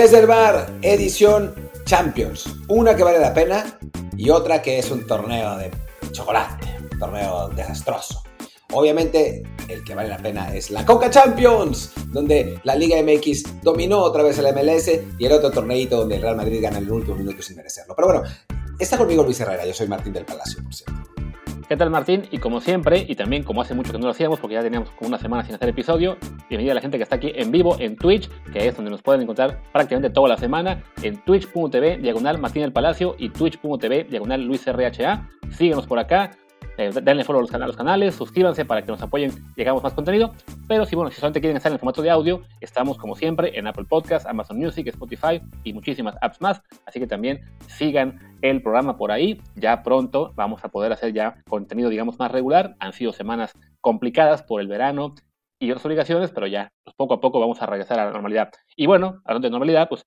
Desde el bar, edición Champions. Una que vale la pena y otra que es un torneo de chocolate, un torneo desastroso. Obviamente, el que vale la pena es la Coca Champions, donde la Liga MX dominó otra vez el MLS y el otro torneito donde el Real Madrid gana en el último minuto sin merecerlo. Pero bueno, está conmigo Luis Herrera, yo soy Martín del Palacio, por cierto. ¿Qué tal Martín? Y como siempre, y también como hace mucho que no lo hacíamos, porque ya teníamos como una semana sin hacer episodio, bienvenida a la gente que está aquí en vivo en Twitch, que es donde nos pueden encontrar prácticamente toda la semana, en twitch.tv, diagonal Martín del Palacio y twitch.tv, diagonal Luis RHA. Síguenos por acá, eh, denle follow a los, canales, suscríbanse para que nos apoyen y hagamos más contenido. Pero si, bueno, si solamente quieren estar en el formato de audio, estamos como siempre en Apple Podcasts, Amazon Music, Spotify y muchísimas apps más. Así que también sigan el programa por ahí. Ya pronto vamos a poder hacer ya contenido, digamos, más regular. Han sido semanas complicadas por el verano y otras obligaciones, pero ya pues, poco a poco vamos a regresar a la normalidad. Y bueno, hablando de normalidad, pues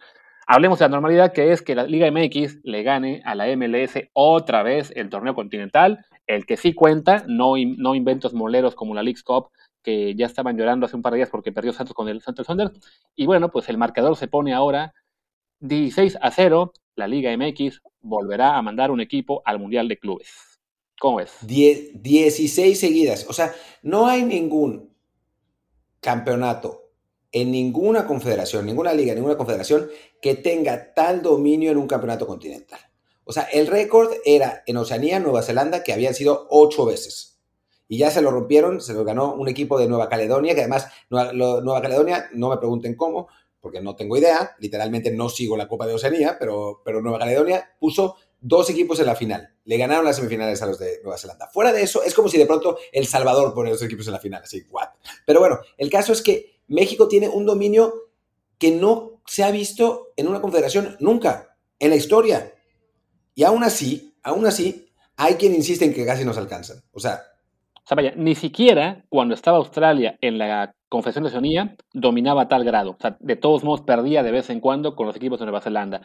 hablemos de la normalidad que es que la Liga MX le gane a la MLS otra vez el torneo continental el que sí cuenta, no, no inventos moleros como la League's Cup, que ya estaban llorando hace un par de días porque perdió Santos con el Santos Thunder. Y bueno, pues el marcador se pone ahora 16 a 0. La Liga MX volverá a mandar un equipo al Mundial de Clubes. ¿Cómo es? 16 seguidas. O sea, no hay ningún campeonato en ninguna confederación, ninguna liga, ninguna confederación que tenga tal dominio en un campeonato continental. O sea, el récord era en Oceanía, Nueva Zelanda, que habían sido ocho veces. Y ya se lo rompieron, se lo ganó un equipo de Nueva Caledonia, que además Nueva, Caledonia, no me pregunten cómo, porque no tengo idea, literalmente no sigo la Copa de Oceanía, pero, pero Nueva Caledonia puso dos equipos en la final. Le ganaron las semifinales a los de Nueva Zelanda. Fuera de eso, es como si de pronto El Salvador pone dos equipos en la final, así, what. Pero bueno, el caso es que México tiene un dominio que no se ha visto en una confederación nunca en la historia. Y aún así, aún así, hay quien insiste en que casi nos alcanzan. O sea... O sea, vaya, ni siquiera cuando estaba Australia en la Confederación de Oceanía dominaba a tal grado. O sea, de todos modos perdía de vez en cuando con los equipos de Nueva Zelanda.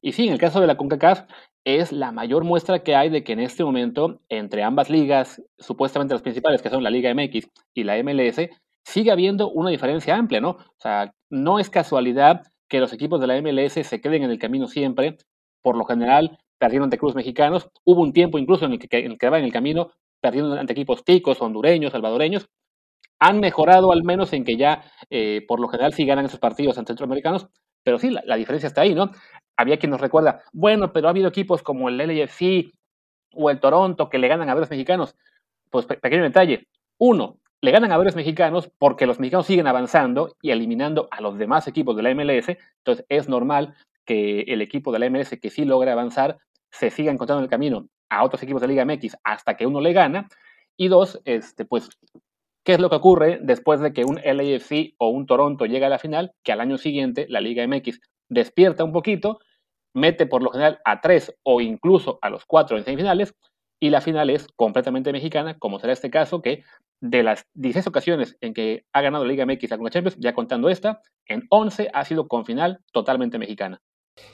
Y sí, en el caso de la CONCACAF es la mayor muestra que hay de que en este momento, entre ambas ligas, supuestamente las principales, que son la Liga MX y la MLS, sigue habiendo una diferencia amplia, ¿no? O sea, no es casualidad que los equipos de la MLS se queden en el camino siempre. Por lo general, perdieron ante clubes mexicanos. Hubo un tiempo incluso en el que, en en el camino perdiendo ante equipos ticos, hondureños, salvadoreños. Han mejorado al menos en que ya, eh, por lo general, sí ganan esos partidos ante centroamericanos, pero sí, la, diferencia está ahí, ¿no? Había quien nos recuerda, bueno, pero ha habido equipos como el LAFC o el Toronto que le ganan a varios mexicanos. Pues pequeño detalle. Uno, le ganan a varios mexicanos porque los mexicanos siguen avanzando y eliminando a los demás equipos de la MLS. Entonces es normal que el equipo de la MLS que sí logra avanzar se siga encontrando el camino a otros equipos de Liga MX hasta que uno le gana. Y dos, este, pues, ¿qué es lo que ocurre después de que un LAFC o un Toronto llega a la final? Que al año siguiente la Liga MX despierta un poquito, mete por lo general a tres o incluso a los cuatro en semifinales, y la final es completamente mexicana, como será este caso, que de las 16 ocasiones en que ha ganado la Liga MX alguna Champions, ya contando esta, en 11 ha sido con final totalmente mexicana.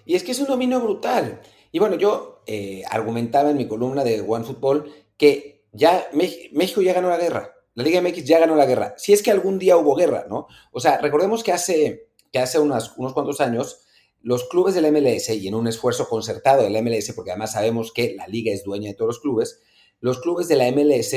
Y es que es un dominio brutal. Y bueno, yo eh, argumentaba en mi columna de One Football que ya México ya ganó la guerra. La Liga MX ya ganó la guerra. Si es que algún día hubo guerra, ¿no? O sea, recordemos que hace, que hace unos cuantos años los clubes del MLS y en un esfuerzo concertado del MLS, porque además sabemos que la liga es dueña de todos los clubes, los clubes de la MLS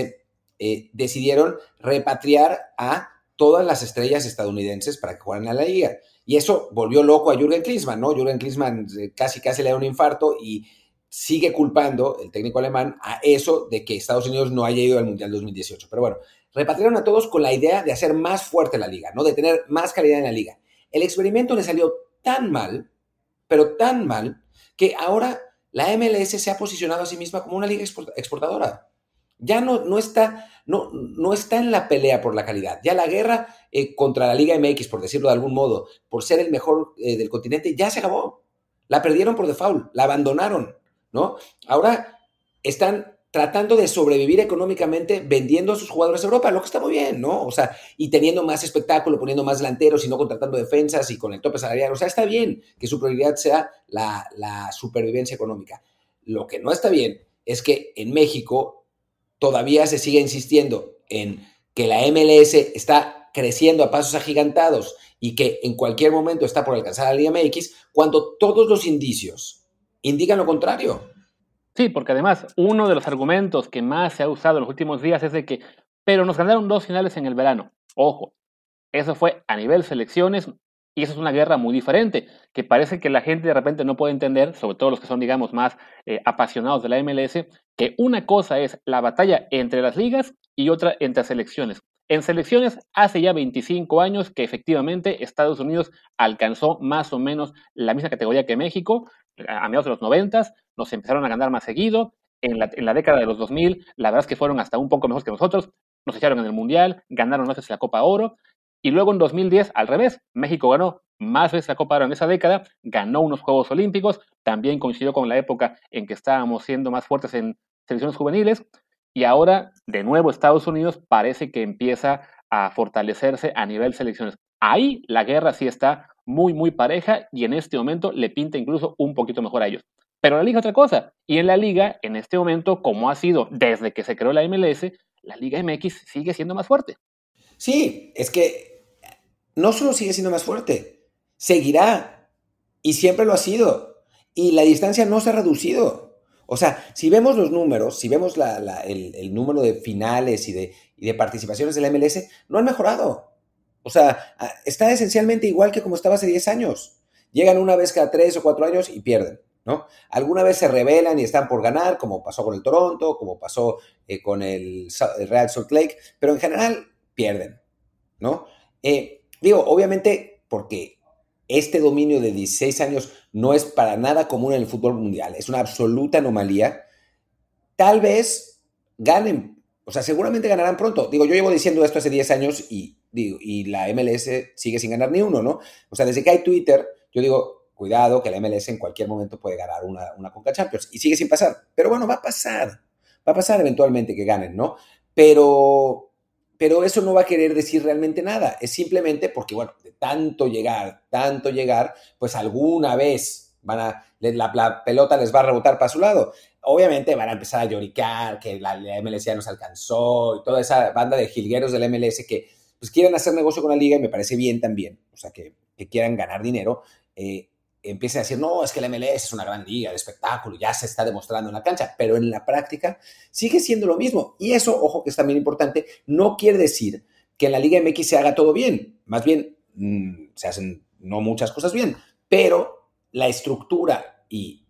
eh, decidieron repatriar a todas las estrellas estadounidenses para que jugaran a la liga. Y eso volvió loco a Jürgen Klinsmann, ¿no? Jürgen Klinsmann eh, casi casi le da un infarto y sigue culpando, el técnico alemán, a eso de que Estados Unidos no haya ido al Mundial 2018. Pero bueno, repatriaron a todos con la idea de hacer más fuerte la liga, ¿no? De tener más calidad en la liga. El experimento le salió tan mal, pero tan mal, que ahora la MLS se ha posicionado a sí misma como una liga exportadora. Ya no, no, está, no, no está en la pelea por la calidad. Ya la guerra eh, contra la Liga MX, por decirlo de algún modo, por ser el mejor eh, del continente, ya se acabó. La perdieron por default, la abandonaron, ¿no? Ahora están tratando de sobrevivir económicamente vendiendo a sus jugadores a Europa, lo que está muy bien, ¿no? O sea, y teniendo más espectáculo, poniendo más delanteros y no contratando defensas y con el tope salarial. O sea, está bien que su prioridad sea la, supervivencia económica. Lo que no está bien es que en México todavía se sigue insistiendo en que la MLS está creciendo a pasos agigantados y que en cualquier momento está por alcanzar la Liga MX, cuando todos los indicios indican lo contrario. Sí, porque además uno de los argumentos que más se ha usado en los últimos días es de que, pero nos ganaron dos finales en el verano. Ojo, eso fue a nivel selecciones y eso es una guerra muy diferente, que parece que la gente de repente no puede entender, sobre todo los que son, digamos, más eh, apasionados de la MLS, que una cosa es la batalla entre las ligas y otra entre selecciones. En selecciones, hace ya 25 años que efectivamente Estados Unidos alcanzó más o menos la misma categoría que México, a mediados de los 90, nos empezaron a ganar más seguido, en la, década de los 2000, la verdad es que fueron hasta un poco mejor que nosotros, nos echaron en el Mundial, ganaron veces la Copa Oro, y luego en 2010, al revés, México ganó más veces la Copa Oro en esa década, ganó unos Juegos Olímpicos, también coincidió con la época en que estábamos siendo más fuertes en selecciones juveniles, y ahora, de nuevo, Estados Unidos parece que empieza a fortalecerse a nivel selecciones. Ahí la guerra sí está muy, muy pareja y en este momento le pinta incluso un poquito mejor a ellos. Pero la liga es otra cosa. Y en la liga, en este momento, como ha sido desde que se creó la MLS, la Liga MX sigue siendo más fuerte. Sí, es que no solo sigue siendo más fuerte, seguirá y siempre lo ha sido. Y la distancia no se ha reducido. O sea, si vemos los números, si vemos el, número de finales y de, y de participaciones del MLS, no han mejorado. O sea, está esencialmente igual que como estaba hace 10 años. Llegan una vez cada 3 o 4 años y pierden. ¿no? Alguna vez se revelan y están por ganar, como pasó con el Toronto, como pasó eh, con el, Real Salt Lake, pero en general pierden, ¿no? Eh, digo, obviamente porque este dominio de 16 años no es para nada común en el fútbol mundial, es una absoluta anomalía. Tal vez ganen, o sea, seguramente ganarán pronto. Digo, yo llevo diciendo esto hace 10 años y, digo, y la MLS sigue sin ganar ni uno, ¿no? O sea, desde que hay Twitter, yo digo, cuidado, que la MLS en cualquier momento puede ganar una, una Conca Champions. Y sigue sin pasar. Pero bueno, va a pasar. Va a pasar eventualmente que ganen, ¿no? Pero, pero eso no va a querer decir realmente nada. Es simplemente porque, bueno, de tanto llegar, tanto llegar, pues alguna vez van a, la, pelota les va a rebotar para su lado. Obviamente van a empezar a lloricar que la, MLS ya nos alcanzó y toda esa banda de jilgueros del MLS que pues quieren hacer negocio con la liga y me parece bien también, o sea, que, que quieran ganar dinero. Eh, empiece a decir, no, es que el MLS es una gran liga de espectáculo, ya se está demostrando en la cancha, pero en la práctica sigue siendo lo mismo. Y eso, ojo que es también importante, no quiere decir que en la Liga MX se haga todo bien, más bien mm, se hacen no muchas cosas bien, pero la estructura y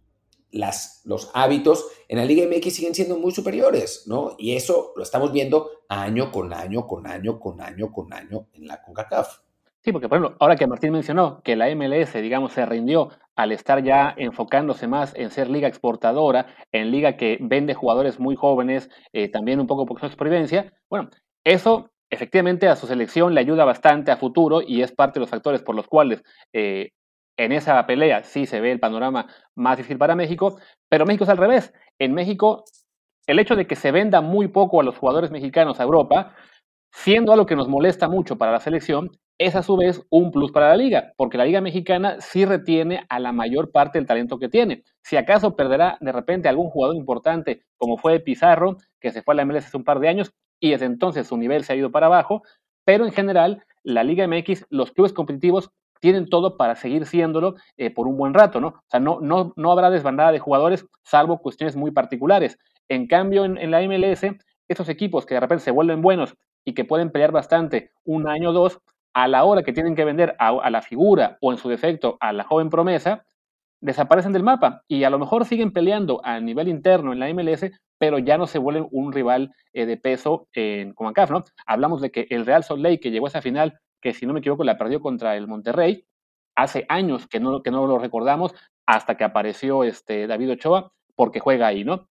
las, los hábitos en la Liga MX siguen siendo muy superiores, ¿no? Y eso lo estamos viendo año con año, con año, con año, con año en la CONCACAF. Sí, porque por ejemplo, ahora que Martín mencionó que la MLS, digamos, se rindió al estar ya enfocándose más en ser liga exportadora, en liga que vende jugadores muy jóvenes, eh, también un poco por su supervivencia, bueno, eso efectivamente a su selección le ayuda bastante a futuro y es parte de los factores por los cuales eh, en esa pelea sí se ve el panorama más difícil para México, pero México es al revés. En México, el hecho de que se venda muy poco a los jugadores mexicanos a Europa, siendo algo que nos molesta mucho para la selección, es a su vez un plus para la liga, porque la liga mexicana sí retiene a la mayor parte del talento que tiene. Si acaso perderá de repente algún jugador importante, como fue Pizarro, que se fue a la MLS hace un par de años, y desde entonces su nivel se ha ido para abajo, pero en general la Liga MX, los clubes competitivos tienen todo para seguir siéndolo eh, por un buen rato, ¿no? O sea, no, no, no habrá desbandada de jugadores salvo cuestiones muy particulares. En cambio, en, la MLS, estos equipos que de repente se vuelven buenos y que pueden pelear bastante un año o dos, a la hora que tienen que vender a, la figura o en su defecto a la joven promesa, desaparecen del mapa y a lo mejor siguen peleando a nivel interno en la MLS, pero ya no se vuelven un rival eh, de peso en CONCACAF, ¿no? Hablamos de que el Real Salt Lake, que llegó a esa final, que si no me equivoco la perdió contra el Monterrey, hace años que no, que no lo recordamos, hasta que apareció este David Ochoa, porque juega ahí, ¿no?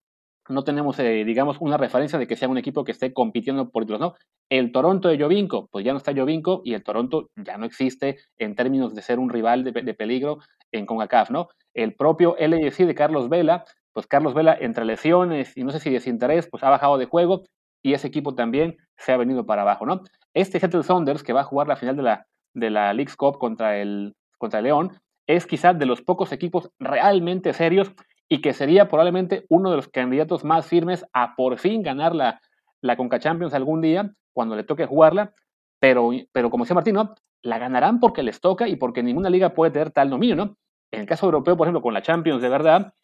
no tenemos, eh, digamos, una referencia de que sea un equipo que esté compitiendo por títulos, ¿no? El Toronto de Jovinko, pues ya no está Jovinko y el Toronto ya no existe en términos de ser un rival de, peligro en CONCACAF, ¿no? El propio LAFC de Carlos Vela, pues Carlos Vela entre lesiones y no sé si desinterés, pues ha bajado de juego y ese equipo también se ha venido para abajo, ¿no? Este Seattle Saunders que va a jugar la final de la, de la League's Cup contra el, contra el León, es quizás de los pocos equipos realmente serios y que sería probablemente uno de los candidatos más firmes a por fin ganar la, la Conca Champions algún día, cuando le toque jugarla, pero, pero como decía Martín, la ganarán porque les toca y porque ninguna liga puede tener tal dominio, ¿no? En el caso europeo, por ejemplo, con la Champions de verdad,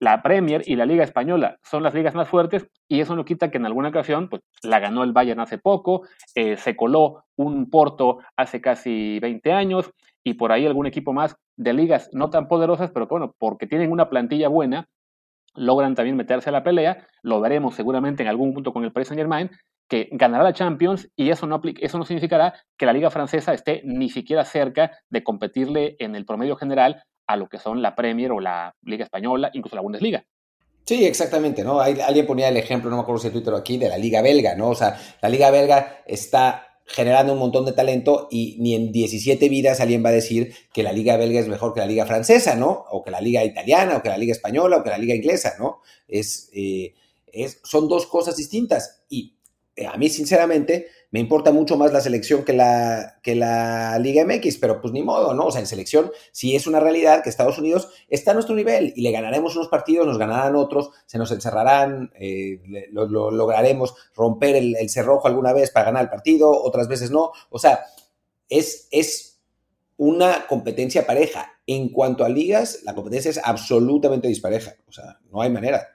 la Premier y la Liga Española son las ligas más fuertes y eso no quita que en alguna ocasión pues, la ganó el Bayern hace poco, eh, se coló un Porto hace casi 20 años y por ahí algún equipo más de ligas no tan poderosas, pero bueno, porque tienen una plantilla buena, logran también meterse a la pelea. Lo veremos seguramente en algún punto con el Paris Saint Germain, que ganará la Champions y eso no, eso no significará que la liga francesa esté ni siquiera cerca de competirle en el promedio general a lo que son la Premier o la Liga Española, incluso la Bundesliga. Sí, exactamente, ¿no? alguien ponía el ejemplo, no me acuerdo si Twitter aquí, de la Liga Belga, ¿no? O sea, la Liga Belga está generando un montón de talento y ni en 17 vidas alguien va a decir que la liga belga es mejor que la liga francesa, ¿no? O que la liga italiana, o que la liga española, o que la liga inglesa, ¿no? Es, eh, son dos cosas distintas. Y eh, a mí, sinceramente, me importa mucho más la selección que la, que la Liga MX, pero pues ni modo, ¿no? O sea, en selección, si es una realidad que Estados Unidos está a nuestro nivel y le ganaremos unos partidos, nos ganarán otros, se nos encerrarán, eh, lo, lograremos romper el, cerrojo alguna vez para ganar el partido, otras veces no. O sea, es, es una competencia pareja. En cuanto a ligas, la competencia es absolutamente dispareja. O sea, no hay manera.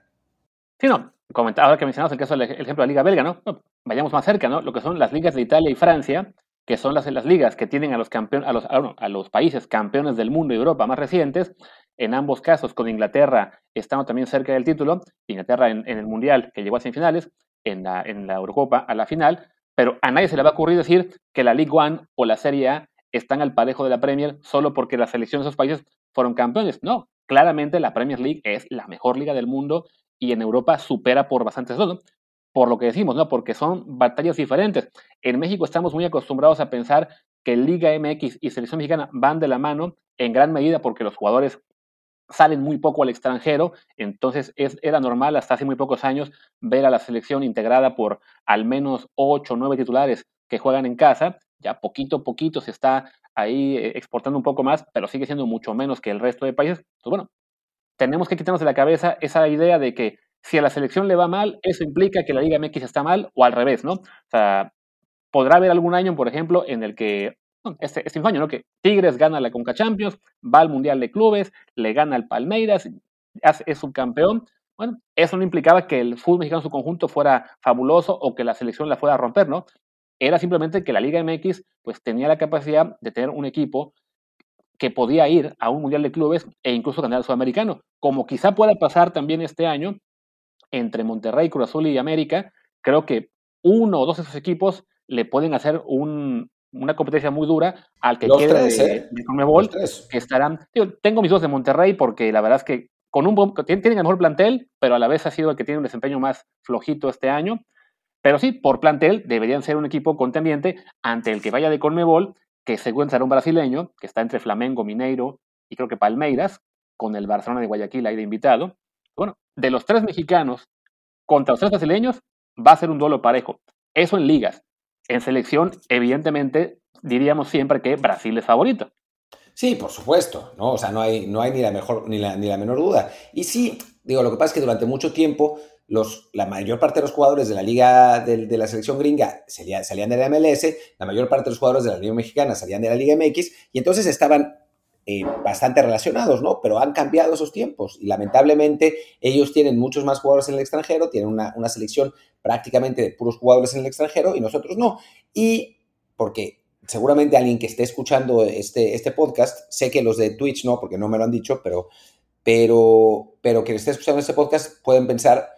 Sí, no, comentaba que mencionamos el caso del ejemplo de la Liga Belga, ¿no? Vayamos más cerca, ¿no? Lo que son las ligas de Italia y Francia, que son las, las ligas que tienen a los, campeones, a, los, a, los países campeones del mundo y Europa más recientes. En ambos casos, con Inglaterra estando también cerca del título, Inglaterra en, el Mundial que llegó a semifinales, en la, en la Eurocopa a la final, pero a nadie se le va a ocurrir decir que la League One o la Serie A están al parejo de la Premier solo porque las selecciones de esos países fueron campeones. No, claramente la Premier League es la mejor liga del mundo y en Europa supera por bastantes dos, Por lo que decimos, ¿no? Porque son batallas diferentes. En México estamos muy acostumbrados a pensar que Liga MX y Selección Mexicana van de la mano en gran medida porque los jugadores salen muy poco al extranjero, entonces es, era normal hasta hace muy pocos años ver a la selección integrada por al menos ocho o nueve titulares que juegan en casa, ya poquito a poquito se está ahí eh, exportando un poco más, pero sigue siendo mucho menos que el resto de países. Pues bueno, tenemos que quitarnos de la cabeza esa idea de que si a la selección le va mal, eso implica que la Liga MX está mal o al revés, ¿no? O sea, podrá haber algún año, por ejemplo, en el que, este, este año, ¿no? Que Tigres gana la Conca Champions, va al Mundial de Clubes, le gana al Palmeiras, es subcampeón. Bueno, eso no implicaba que el fútbol mexicano en su conjunto fuera fabuloso o que la selección la fuera a romper, ¿no? Era simplemente que la Liga MX pues tenía la capacidad de tener un equipo que podía ir a un Mundial de Clubes e incluso ganar el Sudamericano, como quizá pueda pasar también este año entre Monterrey, Cruz Azul y América. Creo que uno o dos de esos equipos le pueden hacer una competencia muy dura al que quede de, ¿eh? que estarán. tengo mis dos de Monterrey porque la verdad es que con un tienen el mejor plantel, pero a la vez ha sido el que tiene un desempeño más flojito este año. Pero sí, por plantel deberían ser un equipo contendiente ante el que vaya de Conmebol que según será un brasileño, que está entre Flamengo, Mineiro y creo que Palmeiras, con el Barcelona de Guayaquil ahí de invitado. Bueno, de los tres mexicanos contra los tres brasileños, va a ser un duelo parejo. Eso en ligas. En selección, evidentemente, diríamos siempre que Brasil es favorito. Sí, por supuesto, ¿no? O sea, no hay, no hay ni, la mejor, ni, la, ni la menor duda. Y sí, digo, lo que pasa es que durante mucho tiempo la mayor parte de los jugadores de la liga de, la selección gringa salían, salían, de la MLS, la mayor parte de los jugadores de la liga mexicana salían de la liga MX y entonces estaban eh, bastante relacionados, ¿no? Pero han cambiado esos tiempos y lamentablemente ellos tienen muchos más jugadores en el extranjero, tienen una, una selección prácticamente de puros jugadores en el extranjero y nosotros no. Y porque seguramente alguien que esté escuchando este, este podcast, sé que los de Twitch no, porque no me lo han dicho, pero, pero, pero que esté escuchando este podcast pueden pensar,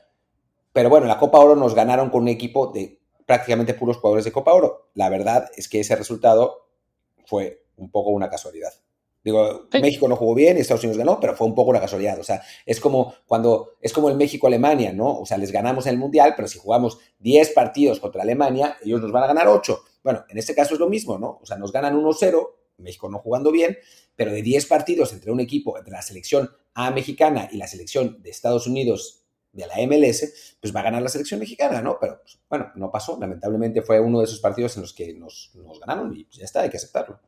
pero bueno, la Copa Oro nos ganaron con un equipo de prácticamente puros jugadores de Copa Oro. La verdad es que ese resultado fue un poco una casualidad. Digo, México no jugó bien y Estados Unidos ganó, pero fue un poco una casualidad. O sea, es como cuando es como el México-Alemania, ¿no? O sea, les ganamos en el Mundial, pero si jugamos 10 partidos contra Alemania, ellos nos van a ganar 8. Bueno, en este caso es lo mismo, ¿no? O sea, nos ganan 1-0, México no jugando bien, pero de 10 partidos entre un equipo, entre la selección A mexicana y la selección de Estados Unidos de la MLS, pues va a ganar la selección mexicana, ¿no? Pero pues, bueno, no pasó. Lamentablemente fue uno de esos partidos en los que nos, ganaron y pues, ya está, hay que aceptarlo.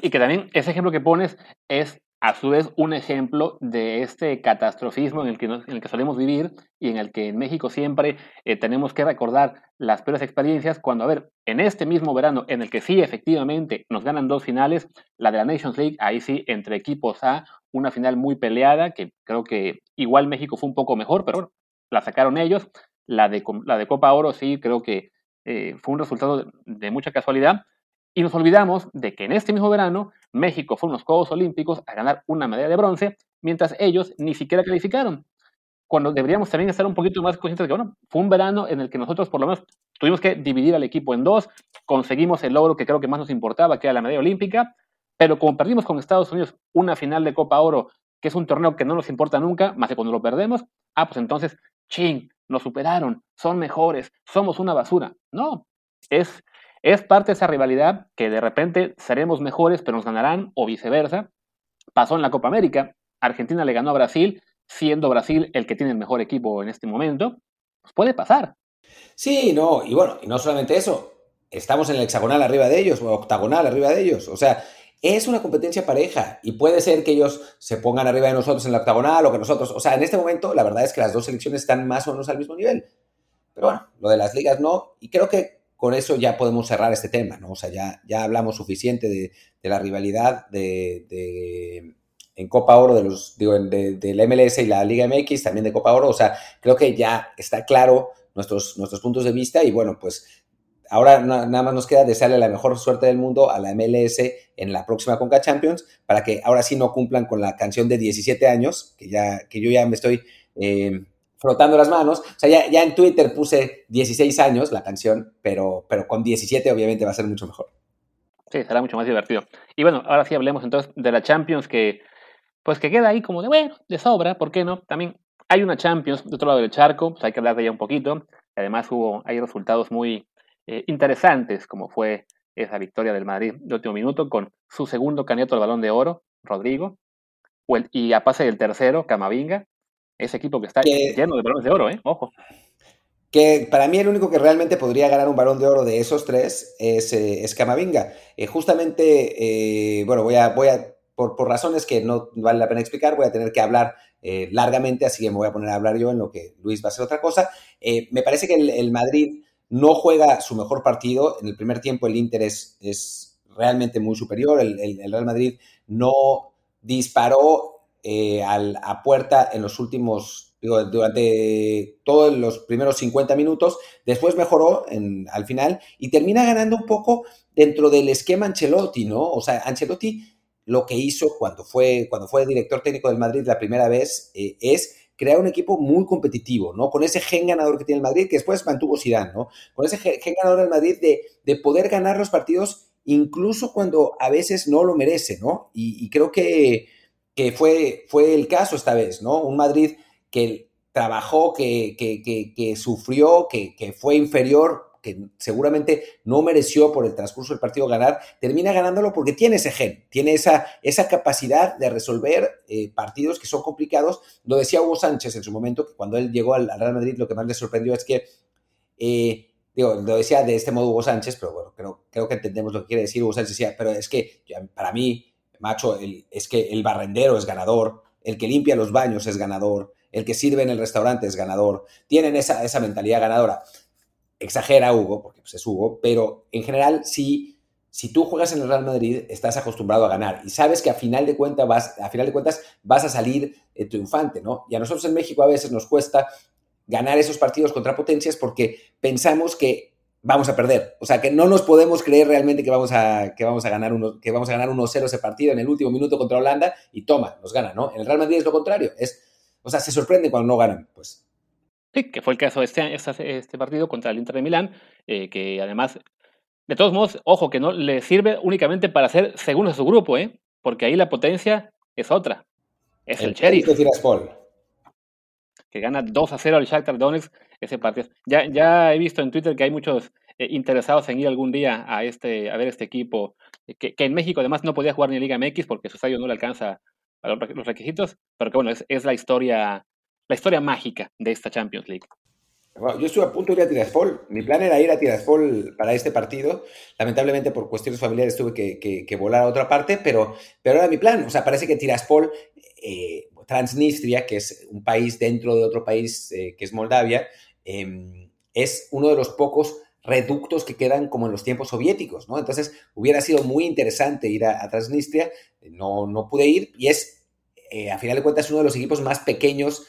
y que también ese ejemplo que pones es a su vez un ejemplo de este catastrofismo en el que, en el que solemos vivir y en el que en México siempre eh, tenemos que recordar las peores experiencias, cuando, a ver, en este mismo verano en el que sí efectivamente nos ganan dos finales, la de la Nations League, ahí sí, entre equipos A, una final muy peleada, que creo que igual México fue un poco mejor, pero bueno, la sacaron ellos, la de, la de Copa Oro sí creo que eh, fue un resultado de mucha casualidad, y nos olvidamos de que en este mismo verano México fue a unos Juegos Olímpicos a ganar una medalla de bronce, mientras ellos ni siquiera calificaron. Cuando deberíamos también estar un poquito más conscientes de que, bueno, fue un verano en el que nosotros por lo menos tuvimos que dividir al equipo en dos, conseguimos el logro que creo que más nos importaba, que era la medalla olímpica, pero como perdimos con Estados Unidos una final de Copa Oro, que es un torneo que no nos importa nunca, más que cuando lo perdemos, ah, pues entonces, ching, nos superaron, son mejores, somos una basura. No, es es parte de esa rivalidad que de repente seremos mejores, pero nos ganarán, o viceversa. Pasó en la Copa América. Argentina le ganó a Brasil, siendo Brasil el que tiene el mejor equipo en este momento. Pues puede pasar. Sí, no, y bueno, y no solamente eso. Estamos en el hexagonal arriba de ellos, o octagonal arriba de ellos. O sea, es una competencia pareja y puede ser que ellos se pongan arriba de nosotros en la octagonal o que nosotros, o sea, en este momento la verdad es que las dos selecciones están más o menos al mismo nivel. Pero bueno, lo de las ligas no, y creo que con eso ya podemos cerrar este tema, ¿no? O sea, ya, ya hablamos suficiente de, la rivalidad de, en Copa Oro de los, digo, de, del MLS y la Liga MX, también de Copa Oro, o sea, creo que ya está claro nuestros, nuestros puntos de vista y bueno, pues ahora nada más nos queda desearle la mejor suerte del mundo a la MLS en la próxima Conca Champions para que ahora sí no cumplan con la canción de 17 años, que ya que yo ya me estoy eh, frotando las manos. O sea, ya, en Twitter puse 16 años la canción, pero, pero con 17 obviamente va a ser mucho mejor. Sí, será mucho más divertido. Y bueno, ahora sí hablemos entonces de la Champions que, pues que queda ahí como de, bueno, de sobra, ¿por qué no? También hay una Champions de otro lado del charco, pues hay que hablar de ella un poquito. Además hubo, hay resultados muy eh, interesantes, como fue esa victoria del Madrid de último minuto con su segundo candidato al Balón de Oro, Rodrigo, y a pase del tercero, Camavinga, ese equipo que está lleno de balones de oro, ¿eh? Ojo. Que para mí el único que realmente podría ganar un balón de oro de esos tres es, eh, Camavinga. Eh, justamente, eh, bueno, voy a, voy a por, por, razones que no vale la pena explicar, voy a tener que hablar largamente, así que me voy a poner a hablar yo en lo que Luis va a hacer otra cosa. me parece que el, Madrid no juega su mejor partido. En el primer tiempo el Inter es, es realmente muy superior. El, el Real Madrid no disparó eh, a puerta en los últimos, digo, durante todos los primeros 50 minutos, después mejoró en, al final y termina ganando un poco dentro del esquema Ancelotti, ¿no? O sea, Ancelotti lo que hizo cuando fue, cuando fue director técnico del Madrid la primera vez eh, es crear un equipo muy competitivo, ¿no? Con ese gen ganador que tiene el Madrid, que después mantuvo Zidane, ¿no? Con ese gen ganador del Madrid de, de poder ganar los partidos incluso cuando a veces no lo merece, ¿no? y creo que, que fue, fue el caso esta vez, ¿no? Un Madrid que trabajó, que, que, sufrió, que, fue inferior, que seguramente no mereció por el transcurso del partido ganar, termina ganándolo porque tiene ese gen, tiene esa, esa capacidad de resolver eh, partidos que son complicados. Lo decía Hugo Sánchez en su momento, que cuando él llegó al, Real Madrid lo que más le sorprendió es que, eh, digo, lo decía de este modo Hugo Sánchez, pero bueno, creo, creo que entendemos lo que quiere decir Hugo Sánchez, pero es que para mí macho, es que el barrendero es ganador, el que limpia los baños es ganador, el que sirve en el restaurante es ganador. Tienen esa, esa mentalidad ganadora. Exagera Hugo, porque pues, es Hugo, pero en general sí, si tú juegas en el Real Madrid, estás acostumbrado a ganar y sabes que a final de, cuentas vas, a final de cuentas vas a salir eh, triunfante, ¿no? Y a nosotros en México a veces nos cuesta ganar esos partidos contra potencias porque pensamos que vamos a perder. O sea, que no nos podemos creer realmente que vamos a, que vamos a ganar uno, que vamos a ganar 1-0 ese partido en el último minuto contra Holanda y toma, nos gana, ¿no? En el Real Madrid es lo contrario. Es, o sea, se sorprende cuando no ganan, pues. Sí, que fue el caso de este, este, este partido contra el Inter de Milán, eh, que además, de todos modos, ojo, que no le sirve únicamente para ser segundo de su grupo, ¿eh? Porque ahí la potencia es otra. Es el, el Sheriff. Que gana 2 a 0 al Shakhtar Donetsk ese partido. Ya, ya he visto en Twitter que hay muchos eh, interesados en ir algún día a, este, a ver este equipo, eh, que, en México además no podía jugar ni Liga MX porque su estadio no le alcanza a los requisitos, pero que bueno, es, es la historia la historia mágica de esta Champions League. yo estuve a punto de ir a Tiraspol. Mi plan era ir a Tiraspol para este partido. Lamentablemente, por cuestiones familiares, tuve que, volar a otra parte, pero, pero era mi plan. O sea, parece que Tiraspol, eh, Transnistria, que es un país dentro de otro país eh, que es Moldavia, em, es uno de los pocos reductos que quedan como en los tiempos soviéticos, ¿no? Entonces, hubiera sido muy interesante ir a, Transnistria. No, no pude ir y es, eh, a final de cuentas, uno de los equipos más pequeños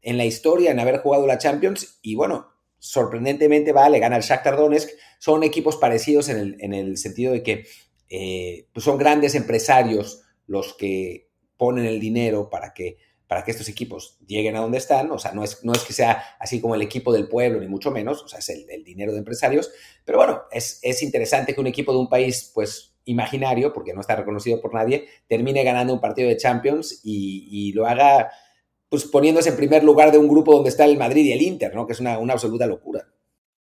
en la historia en haber jugado la Champions y bueno, sorprendentemente va, le gana al Shakhtar Donetsk. Son equipos parecidos en el, sentido de que eh, pues son grandes empresarios los que ponen el dinero para que, para que estos equipos lleguen a donde están. O sea, no es, no es que sea así como el equipo del pueblo, ni mucho menos. O sea, es el, dinero de empresarios. Pero bueno, es, es interesante que un equipo de un país, pues imaginario, porque no está reconocido por nadie, termine ganando un partido de Champions y, lo haga pues poniéndose en primer lugar de un grupo donde está el Madrid y el Inter, ¿no? Que es una, absoluta locura.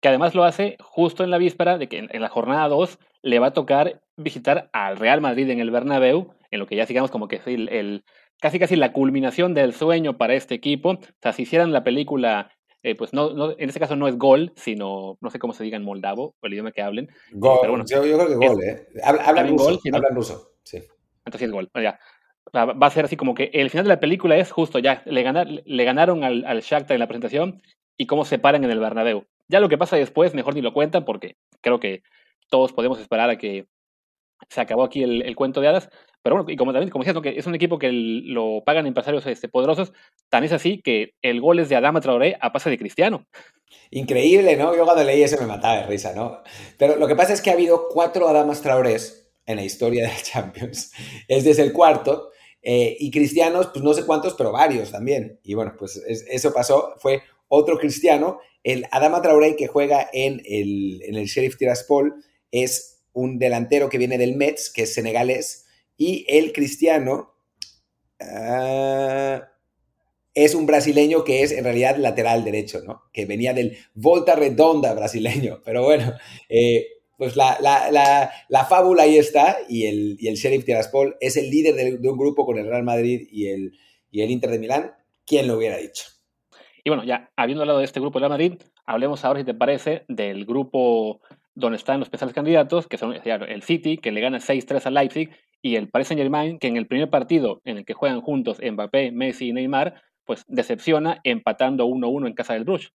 Que además lo hace justo en la víspera de que en, la jornada 2 le va a tocar visitar al Real Madrid en el Bernabéu, en lo que ya sigamos como que es el, casi casi la culminación del sueño para este equipo. O sea, si hicieran la película eh, pues no, no, en este caso no es gol, sino, no sé cómo se diga en moldavo, o el idioma que hablen. Gol, pero bueno, yo, creo que gol, ¿eh? Hablan ruso, hablan ruso, sí. Entonces es gol, ya va a ser así como que el final de la película es justo ya, le, le ganaron al, al Shakhtar en la presentación y cómo se paran en el Bernabéu. Ya lo que pasa después, mejor ni lo cuentan porque creo que todos podemos esperar a que se acabó aquí el, cuento de hadas. Pero bueno, y como también, como decías, es un equipo que lo pagan empresarios este, poderosos, tan es así que el gol es de Adama Traoré a pase de Cristiano. Increíble, ¿no? Yo cuando leí eso me mataba de risa, ¿no? Pero lo que pasa es que ha habido cuatro Adamas Traorés en la historia de Champions. Es desde el cuarto eh, y cristianos, pues no sé cuántos, pero varios también. Y bueno, pues eso pasó. Fue otro cristiano. El Adama Traoré, que juega en el, en el Sheriff Tiraspol, es un delantero que viene del Mets, que es senegalés. Y el cristiano ah, es un brasileño que es en realidad lateral derecho, ¿no? Que venía del Volta Redonda brasileño. Pero bueno, eh, pues la, la, la, fábula ahí está y el, y el Sheriff Tiraspol es el líder de, un grupo con el Real Madrid y el, y el Inter de Milán. ¿Quién lo hubiera dicho? Y bueno, ya habiendo hablado de este grupo de Real Madrid, hablemos ahora, si te parece, del grupo donde están los principales candidatos, que son el City, que le gana 6-3 al Leipzig, y el Paris Saint-Germain, que en el primer partido en el que juegan juntos Mbappé, Messi y Neymar, pues decepciona empatando 1-1 en casa del Bruges.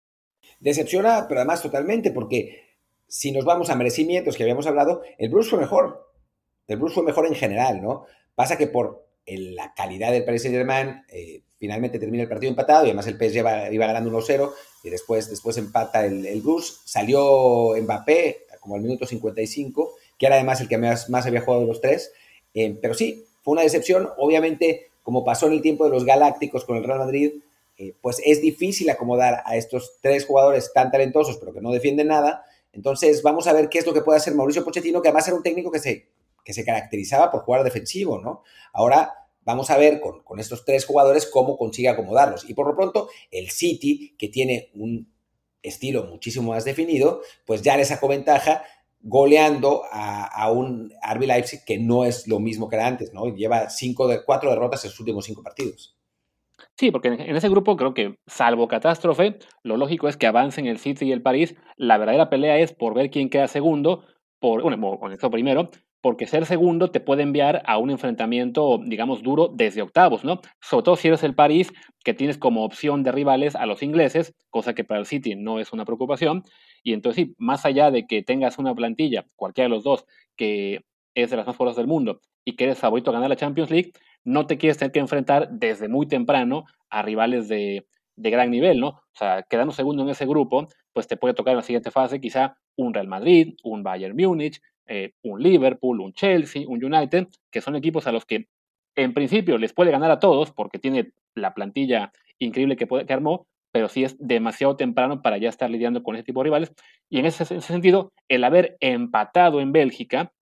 Decepciona, pero además totalmente, porque si nos vamos a merecimientos que habíamos hablado, el Bruce fue mejor. El Bruce fue mejor en general, ¿no? Pasa que por la calidad del Paris Saint-Germain, eh, finalmente termina el partido empatado y además el PSG iba, iba ganando 1-0 y después, después empata el, el. Salió Mbappé como al minuto 55, que era además el que más, más había jugado de los tres. Eh, pero sí, fue una decepción. Obviamente, como pasó en el tiempo de los Galácticos con el Real Madrid, eh, pues es difícil acomodar a estos tres jugadores tan talentosos, pero que no defienden nada, entonces, vamos a ver qué es lo que puede hacer Mauricio Pochettino, que además era un técnico que se, que se caracterizaba por jugar defensivo, ¿no? Ahora vamos a ver con, estos tres jugadores cómo consigue acomodarlos. Y por lo pronto, el City, que tiene un estilo muchísimo más definido, pues ya le sacó ventaja goleando a, un RB Leipzig que no es lo mismo que era antes, ¿no? Lleva cinco de, cuatro derrotas en sus últimos cinco partidos. Sí, porque en ese grupo creo que, salvo catástrofe, lo lógico es que avancen el City y el París. La verdadera pelea es por ver quién queda segundo, por, bueno, con esto primero, porque ser segundo te puede enviar a un enfrentamiento, digamos, duro desde octavos, ¿no? Sobre todo si eres el París, que tienes como opción de rivales a los ingleses, cosa que para el City no es una preocupación. Y entonces, sí, más allá de que tengas una plantilla, cualquiera de los dos, que es de las más fuertes del mundo y que eres favorito a ganar la Champions League, no te quieres tener que enfrentar desde muy temprano a rivales de, gran nivel, ¿no? O sea, quedando segundo en ese grupo, pues te puede tocar en la siguiente fase quizá un Real Madrid, un Bayern Múnich, eh, un Liverpool, un Chelsea, un United, que son equipos a los que en principio les puede ganar a todos porque tiene la plantilla increíble que, puede, armó, pero sí es demasiado temprano para ya estar lidiando con ese tipo de rivales. Y en ese, en ese sentido, el haber empatado en Bélgica,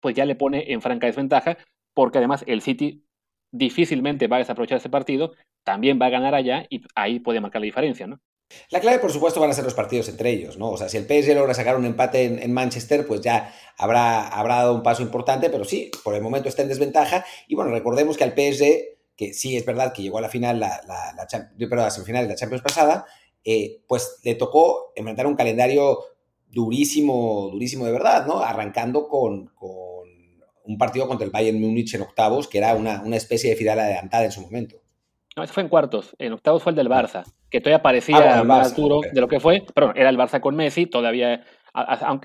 pues ya le pone en franca desventaja, porque además el City difícilmente va a desaprovechar ese partido, también va a ganar allá y ahí puede marcar la diferencia, ¿no? La clave, por supuesto, van a ser los partidos entre ellos, ¿no? O sea, si el PSG logra sacar un empate en, Manchester, pues ya habrá, habrá dado un paso importante, pero sí, por el momento está en desventaja. Y bueno, recordemos que al PSG, que sí es verdad que llegó a la final, la, la, la, perdón, a la semifinal de la Champions pasada, eh, pues le tocó enfrentar un calendario durísimo, durísimo de verdad, ¿no? Arrancando con, un partido contra el Bayern Múnich en octavos, que era una, especie de final adelantada en su momento. No, ese fue en cuartos. En octavos fue el del Barça, que todavía parecía ah, más duro de lo que fue. Pero era el Barça con Messi, todavía,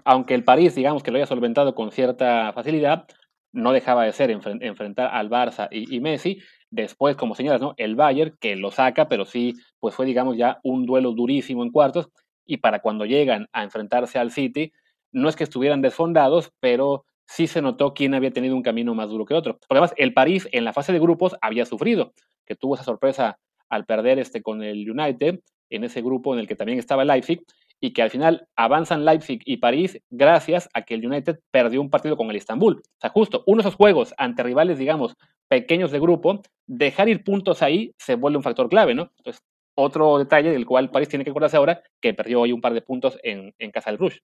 aunque el París, digamos que lo haya solventado con cierta facilidad, no dejaba de ser enfrentar al Barça y, Messi. Después, como señalas, ¿no? El Bayern, que lo saca, pero sí, pues fue, digamos, ya un duelo durísimo en cuartos. Y para cuando llegan a enfrentarse al City, no es que estuvieran desfondados, pero sí se notó quién había tenido un camino más duro que otro. Porque además, el París en la fase de grupos había sufrido, que tuvo esa sorpresa al perder este con el United, en ese grupo en el que también estaba Leipzig, y que al final avanzan Leipzig y París gracias a que el United perdió un partido con el Istanbul. O sea, justo uno de esos juegos ante rivales, digamos, pequeños de grupo, dejar ir puntos ahí se vuelve un factor clave, ¿no? Entonces, otro detalle del cual París tiene que acordarse ahora, que perdió hoy un par de puntos en, en casa del Rush.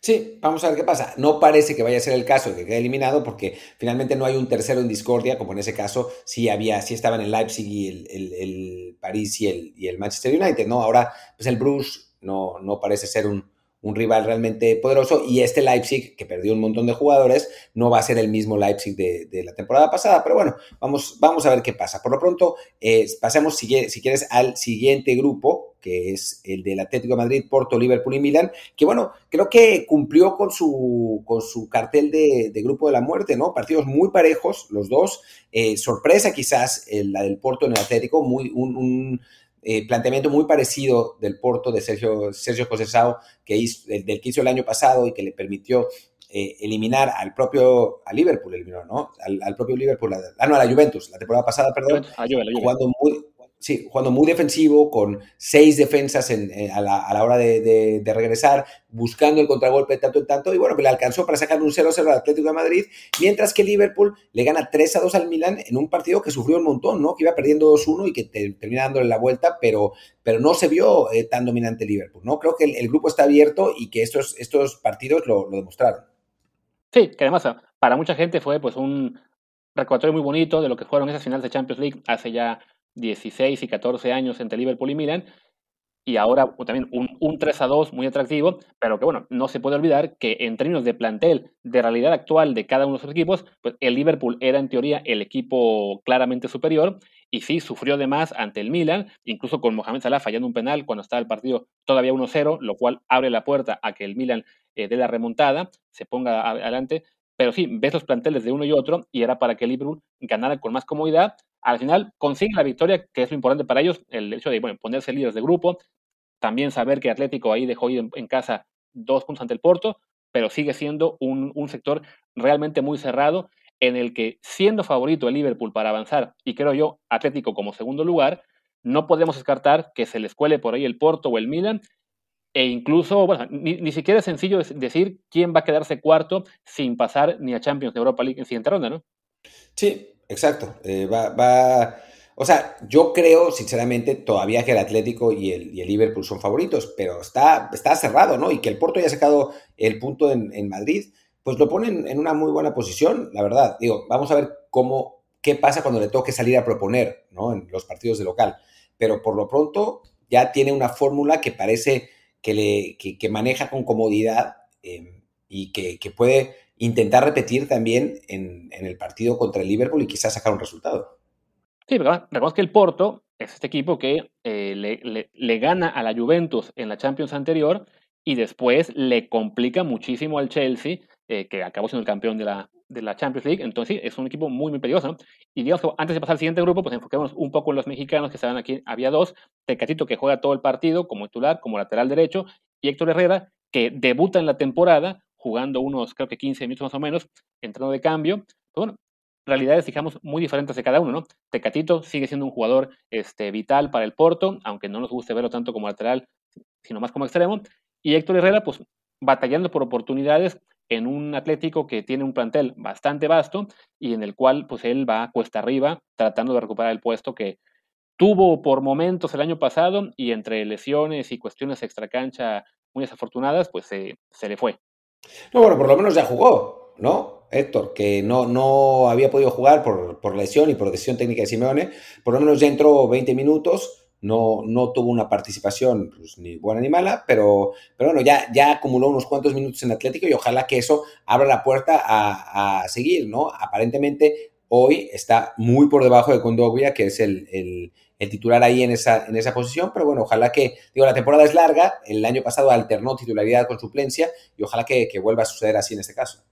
Sí, vamos a ver qué pasa. No parece que vaya a ser el caso de que quede eliminado porque finalmente no hay un tercero en discordia, como en ese caso sí había, sí estaban el Leipzig y el, el, París y el, y el Manchester United, ¿no? Ahora, pues el Bruce no, no parece ser un, rival realmente poderoso y este Leipzig, que perdió un montón de jugadores, no va a ser el mismo Leipzig de, la temporada pasada, pero bueno, vamos, vamos a ver qué pasa. Por lo pronto, eh, pasemos, si, quieres, al siguiente grupo, que es el del Atlético de Madrid, Porto, Liverpool y Milan, que bueno, creo que cumplió con su, con su cartel de, grupo de la muerte, ¿no? Partidos muy parejos, los dos. Eh, sorpresa quizás la del Porto en el Atlético, muy, un eh, planteamiento muy parecido del Porto de Sergio, Sergio que hizo, del, que hizo el año pasado y que le permitió eh, eliminar al propio, a Liverpool, eliminó, ¿no? Al, propio Liverpool, ah, no, a la Juventus, la temporada pasada, perdón, jugando muy, sí, jugando muy defensivo, con seis defensas eh, a, la, hora de, regresar, buscando el contragolpe de tanto en tanto, y bueno, que le alcanzó para sacar un 0-0 al Atlético de Madrid, mientras que Liverpool le gana 3-2 al Milan en un partido que sufrió un montón, ¿no? Que iba perdiendo 2-1 y que termina dándole la vuelta, pero, pero no se vio eh, tan dominante Liverpool, ¿no? Creo que el, grupo está abierto y que estos, estos partidos lo, lo demostraron. Sí, que además para mucha gente fue pues un recordatorio muy bonito de lo que fueron esas finales de Champions League hace ya 16 y 14 años entre Liverpool y Milan, y ahora también un, un, 3 a 2 muy atractivo, pero que bueno, no se puede olvidar que en términos de plantel, de realidad actual de cada uno de sus equipos, pues el Liverpool era en teoría el equipo claramente superior y sí sufrió de más ante el Milan, incluso con Mohamed Salah fallando un penal cuando estaba el partido todavía 1-0, lo cual abre la puerta a que el Milan eh, dé la remontada, se ponga adelante, pero sí, ves los planteles de uno y otro y era para que el Liverpool ganara con más comodidad al final consiguen la victoria, que es lo importante para ellos, el hecho de bueno, ponerse líderes de grupo, también saber que Atlético ahí dejó ir en, casa dos puntos ante el Porto, pero sigue siendo un, sector realmente muy cerrado en el que siendo favorito el Liverpool para avanzar y creo yo Atlético como segundo lugar, no podemos descartar que se les cuele por ahí el Porto o el Milan e incluso, bueno, ni, ni, siquiera es sencillo decir quién va a quedarse cuarto sin pasar ni a Champions de Europa League en siguiente ronda, ¿no? Sí, exacto. Eh, va, va, o sea, yo creo, sinceramente, todavía que el Atlético y el, y el Liverpool son favoritos, pero está, está cerrado, ¿no? Y que el Porto haya sacado el punto en, en Madrid, pues lo ponen en una muy buena posición, la verdad. Digo, vamos a ver cómo, qué pasa cuando le toque salir a proponer, ¿no? En los partidos de local. Pero por lo pronto ya tiene una fórmula que parece que, le, que, que maneja con comodidad eh, y que, que puede intentar repetir también en, el partido contra el Liverpool y quizás sacar un resultado. Sí, pero recordemos que el Porto es este equipo que eh, le, gana a la Juventus en la Champions anterior y después le complica muchísimo al Chelsea, eh, que acabó siendo el campeón de la, Champions League. Entonces, sí, es un equipo muy, muy peligroso. Y digamos que antes de pasar al siguiente grupo, pues enfoquémonos un poco en los mexicanos que estaban aquí. Había dos: Tecatito, que juega todo el partido como titular, como lateral derecho, y Héctor Herrera, que debuta en la temporada jugando unos, creo que 15 minutos más o menos, entrando de cambio. Pues bueno, realidades, digamos, muy diferentes de cada uno, ¿no? Tecatito sigue siendo un jugador este, vital para el Porto, aunque no nos guste verlo tanto como lateral, sino más como extremo. Y Héctor Herrera, pues, batallando por oportunidades en un Atlético que tiene un plantel bastante vasto y en el cual, pues, él va cuesta arriba tratando de recuperar el puesto que tuvo por momentos el año pasado y entre lesiones y cuestiones extracancha muy desafortunadas, pues se le fue. No, bueno, por lo menos ya jugó, ¿no? Héctor, que no, no había podido jugar por, lesión y por decisión técnica de Simeone, por lo menos ya entró 20 minutos, no, no tuvo una participación pues, ni buena ni mala, pero, pero bueno, ya, ya acumuló unos cuantos minutos en Atlético y ojalá que eso abra la puerta a, a seguir, ¿no? Aparentemente hoy está muy por debajo de Condovia, que es el, titular ahí en esa, en esa posición, pero bueno, ojalá que, digo, la temporada es larga, el año pasado alternó titularidad con suplencia y ojalá que, que vuelva a suceder así en este caso.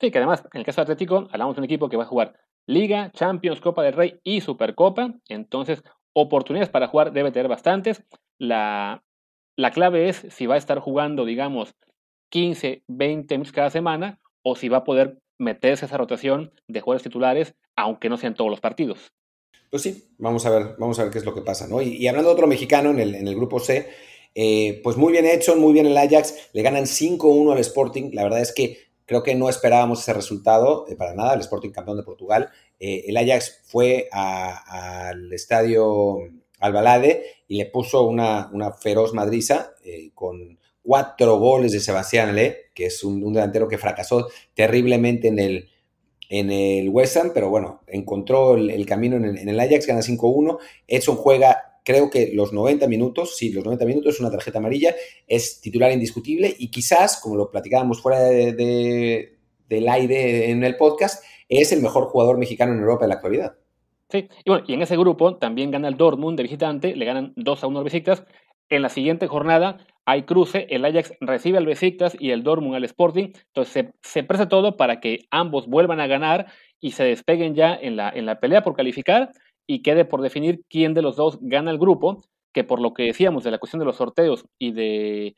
Sí, que además, en el caso de Atlético, hablamos de un equipo que va a jugar Liga, Champions, Copa del Rey y Supercopa. Entonces, oportunidades para jugar debe tener bastantes. La, la clave es si va a estar jugando, digamos, 15, 20 minutos cada semana o si va a poder meterse esa rotación de jugadores titulares, aunque no sean todos los partidos. Pues sí, vamos a ver, vamos a ver qué es lo que pasa, ¿no? Y, hablando de otro mexicano en el, en el grupo C, eh, pues muy bien hecho, muy bien el Ajax, le ganan 5-1 al Sporting, la verdad es que creo que no esperábamos ese resultado eh, para nada, el Sporting campeón de Portugal, eh, el Ajax fue al estadio Albalade y le puso una, una feroz madriza con cuatro goles de Sebastián Le, que es un, delantero que fracasó terriblemente en el, en el West Ham, pero bueno, encontró el, camino en el, Ajax, gana 5-1. Edson juega, creo que los 90 minutos, sí, los 90 minutos, una tarjeta amarilla, es titular indiscutible y quizás, como lo platicábamos fuera de, del aire en el podcast, es el mejor jugador mexicano en Europa en la actualidad. Sí, y bueno, y en ese grupo también gana el Dortmund de visitante, le ganan 2 a 1 visitas. En la siguiente jornada hay cruce, el Ajax recibe al Besiktas y el Dortmund al Sporting, entonces se, presta todo para que ambos vuelvan a ganar y se despeguen ya en la, en la pelea por calificar y quede por definir quién de los dos gana el grupo, que por lo que decíamos de la cuestión de los sorteos y de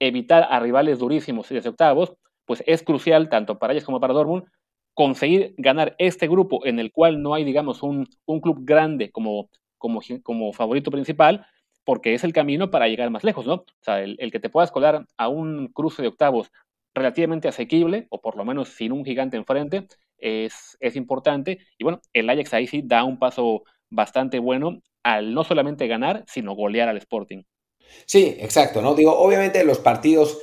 evitar a rivales durísimos y desde octavos, pues es crucial tanto para Ajax como para Dortmund conseguir ganar este grupo en el cual no hay, digamos, un, un club grande como, como, como favorito principal, porque es el camino para llegar más lejos, ¿no? O sea, el, que te puedas colar a un cruce de octavos relativamente asequible, o por lo menos sin un gigante enfrente, es, es importante. Y bueno, el Ajax ahí sí da un paso bastante bueno al no solamente ganar, sino golear al Sporting. Sí, exacto, ¿no? Digo, obviamente los partidos,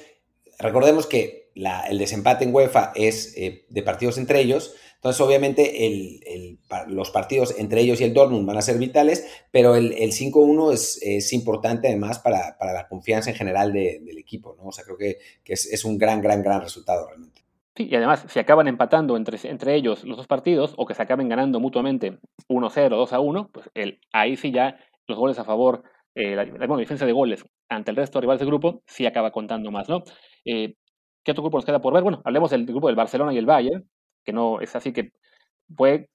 recordemos que el desempate en UEFA es eh, de partidos entre ellos, entonces, obviamente, los partidos entre ellos y el Dortmund van a ser vitales, pero el, 5-1 es, importante además para, la confianza en general del equipo, ¿no? O sea, creo que, es, un gran, gran, gran resultado realmente. Sí, y además, si acaban empatando entre, ellos los dos partidos, o que se acaben ganando mutuamente 1-0, 2-1, pues el, ahí sí ya los goles a favor, eh, la, diferencia de goles ante el resto de rivales del grupo, sí acaba contando más, ¿no? Eh, ¿Qué otro grupo nos queda por ver? Bueno, hablemos del grupo del Barcelona y el Bayern, que no es así que puede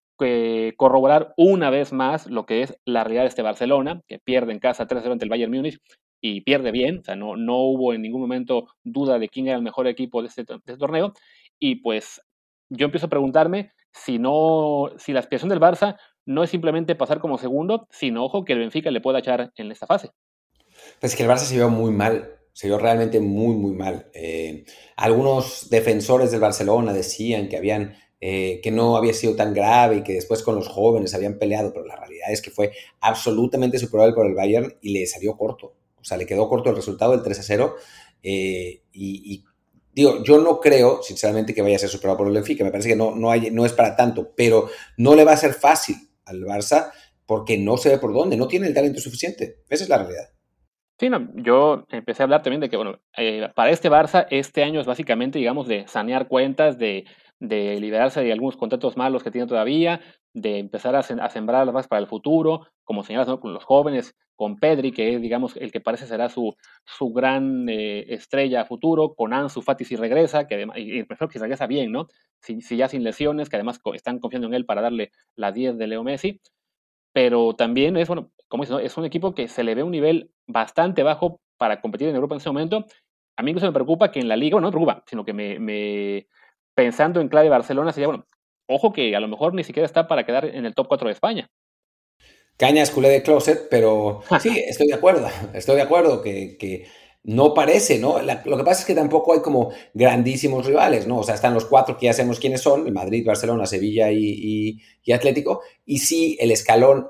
corroborar una vez más lo que es la realidad de este Barcelona, que pierde en casa 3-0 ante el Bayern Múnich y pierde bien, o sea, no, no hubo en ningún momento duda de quién era el mejor equipo de este, de este torneo, y pues yo empiezo a preguntarme si no, si la aspiración del Barça no es simplemente pasar como segundo, sino ojo que el Benfica le pueda echar en esta fase. Pues que el Barça se vio muy mal, se vio realmente muy, muy mal. Eh, algunos defensores del Barcelona decían que habían eh, que no había sido tan grave y que después con los jóvenes habían peleado, pero la realidad es que fue absolutamente superable por el Bayern y le salió corto. O sea, le quedó corto el resultado del 3 a 0. Eh, y, digo, yo no creo, sinceramente, que vaya a ser superado por el Benfica. Me parece que no, no, hay, no es para tanto, pero no le va a ser fácil al Barça porque no se ve por dónde, no tiene el talento suficiente. Esa es la realidad. Sí, no, yo empecé a hablar también de que, bueno, eh, para este Barça, este año es básicamente, digamos, de sanear cuentas, de, de liberarse de algunos contratos malos que tiene todavía, de empezar a, sembrar las bases para el futuro, como señalas, con los jóvenes, con Pedri, que es, digamos, el que parece será su, su gran eh, estrella a futuro, con Ansu Fati si regresa, que además, y, que regresa bien, ¿no? Si, si, ya sin lesiones, que además están confiando en él para darle la 10 de Leo Messi, pero también es, bueno, como dices, es un equipo que se le ve un nivel bastante bajo para competir en Europa en ese momento. A mí incluso me preocupa que en la liga, bueno, no me preocupa, sino que me, me pensando en clave Barcelona sería, bueno, ojo que a lo mejor ni siquiera está para quedar en el top 4 de España. Cañas culé de closet, pero sí, estoy de acuerdo, estoy de acuerdo que, no parece, ¿no? lo que pasa es que tampoco hay como grandísimos rivales, ¿no? O sea, están los cuatro que ya sabemos quiénes son, Madrid, Barcelona, Sevilla y, y Atlético, y sí, el escalón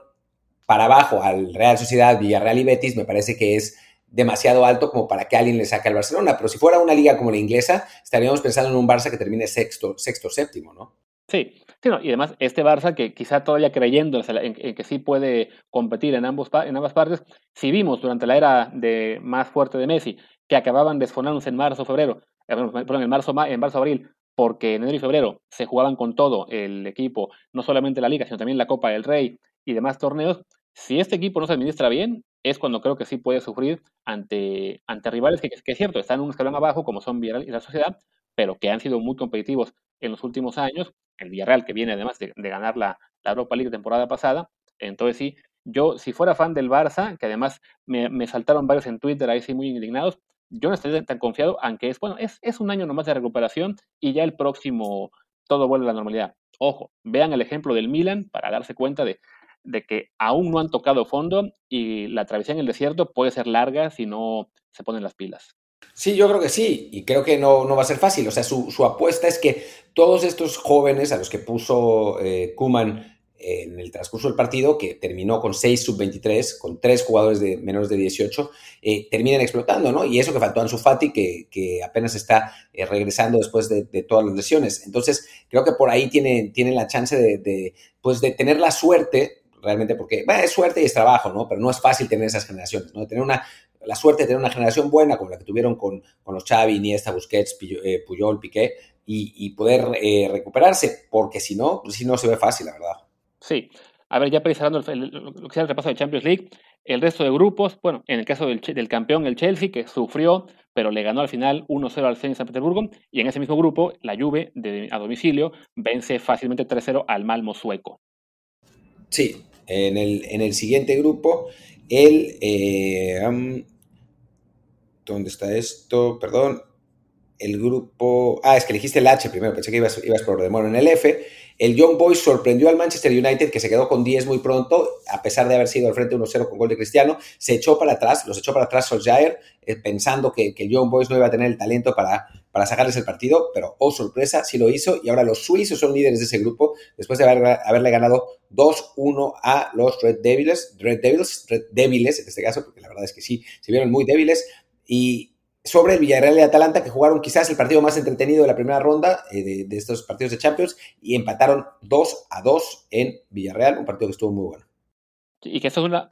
para abajo al Real Sociedad, Villarreal y Betis me parece que es demasiado alto como para que alguien le saque al Barcelona. Pero si fuera una liga como la inglesa, estaríamos pensando en un Barça que termine sexto, sexto séptimo, ¿no? Sí, sí y además este Barça que quizá todavía creyendo en, que sí puede competir en, ambos, en ambas partes, si vimos durante la era de más fuerte de Messi que acababan desfonándose en marzo, febrero, eh, perdón, en marzo, en marzo, abril, porque en enero y febrero se jugaban con todo el equipo, no solamente la Liga, sino también la Copa del Rey y demás torneos, si este equipo no se administra bien, es cuando creo que sí puede sufrir ante, ante rivales que, es cierto, están un escalón abajo, como son Villarreal y la Sociedad, pero que han sido muy competitivos en los últimos años. El Villarreal, que viene además de, ganar la, la, Europa League temporada pasada. Entonces, sí, yo, si fuera fan del Barça, que además me, me saltaron varios en Twitter ahí sí muy indignados, yo no estoy tan confiado, aunque es, bueno, es, es un año nomás de recuperación y ya el próximo todo vuelve a la normalidad. Ojo, vean el ejemplo del Milan para darse cuenta de, de que aún no han tocado fondo y la travesía en el desierto puede ser larga si no se ponen las pilas. Sí, yo creo que sí, y creo que no, no va a ser fácil. O sea, su, su, apuesta es que todos estos jóvenes a los que puso eh, Kuman en el transcurso del partido, que terminó con 6 sub-23, con 3 jugadores de menores de 18, eh, terminen explotando, ¿no? Y eso que faltó a Ansu Fati, que, que apenas está eh, regresando después de, todas las lesiones. Entonces, creo que por ahí tienen tiene la chance de, pues de tener la suerte realmente porque bueno, es suerte y es trabajo, ¿no? Pero no es fácil tener esas generaciones, ¿no? Tener una, la suerte de tener una generación buena como la que tuvieron con, con los Xavi, Iniesta, Busquets, eh, Puyol, Piqué y, y poder eh, recuperarse, porque si no, pues si no se ve fácil, la verdad. Sí. A ver, ya precisando lo que sea el repaso de Champions League, el resto de grupos, bueno, en el caso del, del campeón, el Chelsea, que sufrió, pero le ganó al final 1-0 al Zenit San Petersburgo, y en ese mismo grupo, la Juve, de, a domicilio, vence fácilmente 3-0 al Malmo sueco. Sí, en el, en el siguiente grupo, el... Eh, ¿Dónde está esto? Perdón. El grupo... Ah, es que elegiste el H primero, pensé que ibas, ibas por orden. Bueno, en el F, el Young Boys sorprendió al Manchester United, que se quedó con 10 muy pronto, a pesar de haber sido al frente 1-0 con gol de Cristiano. Se echó para atrás, los echó para atrás Solskjaer, eh, pensando que, que, el Young Boys no iba a tener el talento para, para sacarles el partido, pero oh sorpresa, sí lo hizo. Y ahora los suizos son líderes de ese grupo, después de haber, haberle ganado 2-1 a los Red Devils, Red Devils, Red Devils en este caso, porque la verdad es que sí, se vieron muy débiles. Y sobre el Villarreal y Atalanta, que jugaron quizás el partido más entretenido de la primera ronda eh, de, estos partidos de Champions, y empataron 2 a 2 en Villarreal, un partido que estuvo muy bueno. Y que eso es una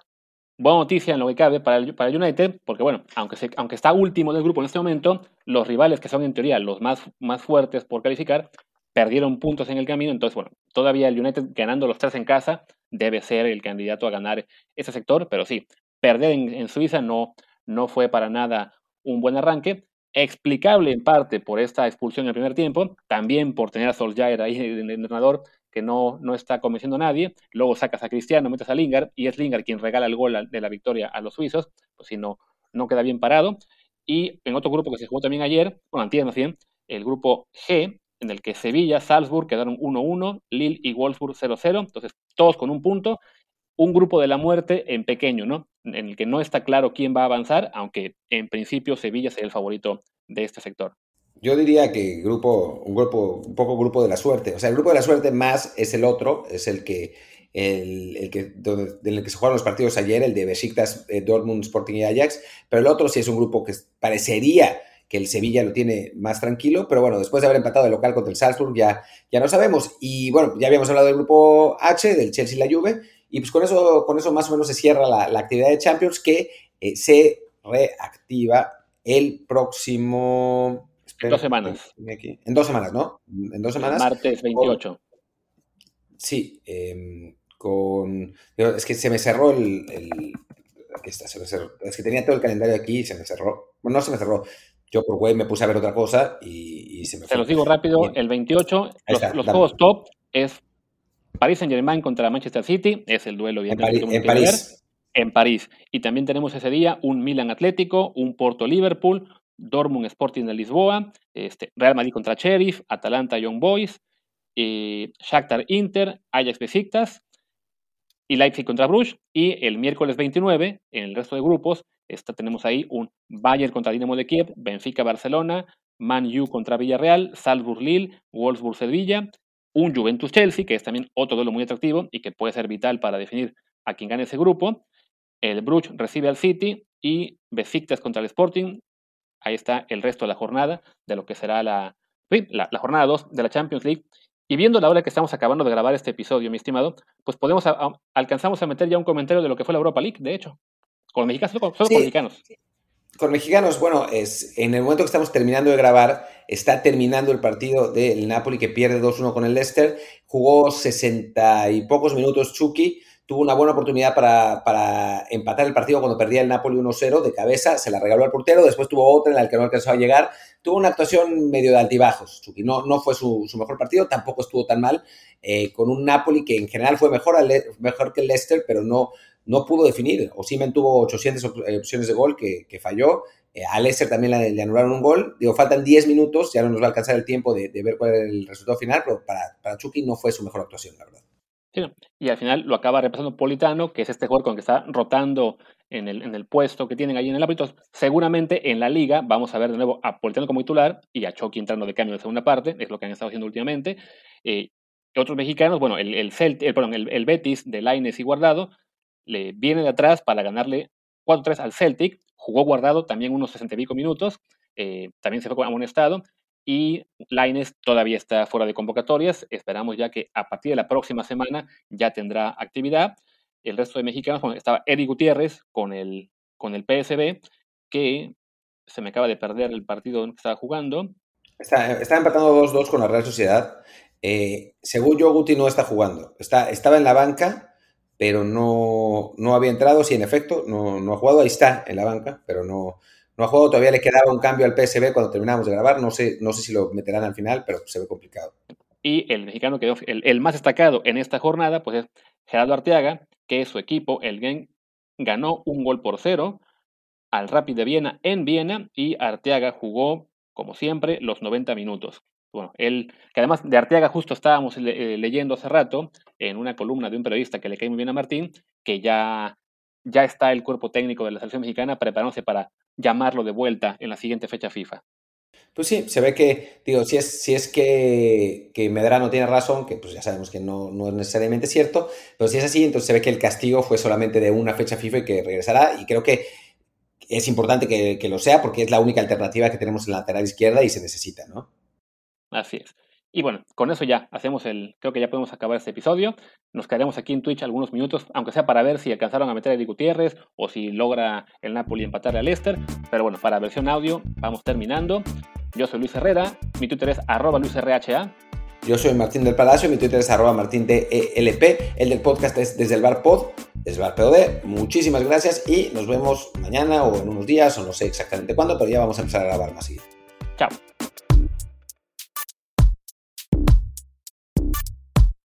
buena noticia en lo que cabe para el, para el United, porque bueno, aunque, aunque está último del grupo en este momento, los rivales que son en teoría los más, más fuertes por calificar, perdieron puntos en el camino, entonces bueno, todavía el United ganando los tres en casa debe ser el candidato a ganar ese sector, pero sí, perder en, en Suiza no, no fue para nada un buen arranque, explicable en parte por esta expulsión en el primer tiempo, también por tener a Solskjaer ahí el entrenador que no, no está convenciendo a nadie, luego sacas a Cristiano, metes a Lingard y es Lingard quien regala el gol de la victoria a los suizos, pues si no, no queda bien parado. Y en otro grupo que se jugó también ayer, bueno, antes más bien, el grupo G, en el que Sevilla, Salzburg quedaron 1-1, Lille y Wolfsburg 0-0, entonces todos con un punto, un grupo de la muerte en pequeño, ¿no? En el que no está claro quién va a avanzar, aunque en principio Sevilla sería el favorito de este sector. Yo diría que grupo, un grupo, un poco grupo de la suerte. O sea, el grupo de la suerte más es el otro, es el que, el, el que, donde, en el que se jugaron los partidos ayer, el de Besiktas, eh, Dortmund, Sporting y Ajax. Pero el otro sí es un grupo que parecería que el Sevilla lo tiene más tranquilo, pero bueno, después de haber empatado el local contra el Salzburg ya, ya no sabemos. Y bueno, ya habíamos hablado del grupo H, del Chelsea y la Juve, y pues con eso, con eso más o menos se cierra la, la actividad de Champions que eh, se reactiva el próximo... Dos semanas. En dos semanas, ¿no? En dos semanas. Martes 28. Con, sí, eh, con... Es que se me cerró el... el aquí está, se me cerró. Es que tenía todo el calendario aquí y se me cerró. Bueno, no se me cerró. Yo por web me puse a ver otra cosa y, y se me Se los digo rápido, Bien. el 28, los, los juegos top es París Saint Germain contra Manchester City, es el duelo en, París, en París. en París. Y también tenemos ese día un Milan Atlético, un Porto Liverpool, Dortmund Sporting de Lisboa, este, Real Madrid contra Sheriff, Atalanta Young Boys, eh, Shakhtar Inter, Ajax Besiktas y Leipzig contra Bruges. Y el miércoles 29, en el resto de grupos, esta, tenemos ahí un Bayern contra Dinamo de Kiev, Benfica Barcelona, Man U contra Villarreal, Salzburg Lille, Wolfsburg Sevilla, un Juventus Chelsea, que es también otro duelo muy atractivo y que puede ser vital para definir a quien gane ese grupo. El Bruges recibe al City y Besiktas contra el Sporting. Ahí está el resto de la jornada de lo que será la, la, la jornada 2 de la Champions League. Y viendo la hora que estamos acabando de grabar este episodio, mi estimado, pues podemos alcanzamos a meter ya un comentario de lo que fue la Europa League, de hecho. Con mexicanos, solo, con mexicanos. Con mexicanos, bueno, es, en el momento que estamos terminando de grabar, está terminando el partido del Napoli que pierde 2-1 con el Leicester. Jugó 60 y pocos minutos Chucky, tuvo una buena oportunidad para, empatar el partido cuando perdía el Napoli 1-0 de cabeza, se la regaló al portero, después tuvo otra en la que no alcanzó a llegar, tuvo una actuación medio de altibajos, no, no fue su, mejor partido, tampoco estuvo tan mal, eh, con un Napoli que en general fue mejor, mejor que el Leicester, pero no, no pudo definir, Osimen tuvo 800 eh, opciones de gol que, falló, eh, a Leicester también le, anularon un gol, digo, faltan 10 minutos, ya no nos va a alcanzar el tiempo de, ver cuál es el resultado final, pero para, para Chucky no fue su mejor actuación, la verdad y al final lo acaba repasando Politano, que es este jugador con el que está rotando en el, en el puesto que tienen ahí en el ámbito. Seguramente en la liga vamos a ver de nuevo a Politano como titular y a Chucky entrando de cambio en la segunda parte, es lo que han estado haciendo últimamente. Eh, otros mexicanos, bueno, el, el, el, el, Betis de Laines y Guardado le viene de atrás para ganarle 4-3 al Celtic, jugó Guardado también unos 60 y pico minutos, eh, también se fue amonestado y Laines todavía está fuera de convocatorias. Esperamos ya que a partir de la próxima semana ya tendrá actividad. El resto de mexicanos, bueno, estaba Eddie Gutiérrez con el, con el PSB, que se me acaba de perder el partido que estaba jugando. Está, empatando 2-2 con la Real Sociedad. Eh, según yo, Guti no está jugando. Está, estaba en la banca, pero no, no había entrado. Sí, en efecto, no, no ha jugado. Ahí está, en la banca, pero no, no ha jugado, todavía le quedaba un cambio al PSB cuando terminamos de grabar. No sé, no sé si lo meterán al final, pero se ve complicado. Y el mexicano que el, el más destacado en esta jornada, pues es Gerardo Arteaga, que su equipo, el GEN, ganó un gol por cero al Rapid de Viena en Viena y Arteaga jugó, como siempre, los 90 minutos. Bueno, él, que además de Arteaga justo estábamos eh, leyendo hace rato en una columna de un periodista que le cae muy bien a Martín, que ya, ya está el cuerpo técnico de la selección mexicana preparándose para llamarlo de vuelta en la siguiente fecha FIFA. Pues sí, se ve que, digo, si es, si es que, que Medrano tiene razón, que pues ya sabemos que no, no, es necesariamente cierto, pero si es así, entonces se ve que el castigo fue solamente de una fecha FIFA y que regresará, y creo que es importante que, que lo sea porque es la única alternativa que tenemos en la lateral izquierda y se necesita, ¿no? Así es. Y bueno, con eso ya hacemos el, creo que ya podemos acabar este episodio. Nos quedaremos aquí en Twitch algunos minutos, aunque sea para ver si alcanzaron a meter a Eddie Gutiérrez o si logra el Napoli empatarle al Leicester. Pero bueno, para versión audio vamos terminando. Yo soy Luis Herrera, mi Twitter es arroba LuisRHA. Yo soy Martín del Palacio, mi Twitter es arroba Martín DELP. El del podcast es desde el bar pod, desde el bar POD. Muchísimas gracias y nos vemos mañana o en unos días o no sé exactamente cuándo, pero ya vamos a empezar a grabar más seguido. Chao.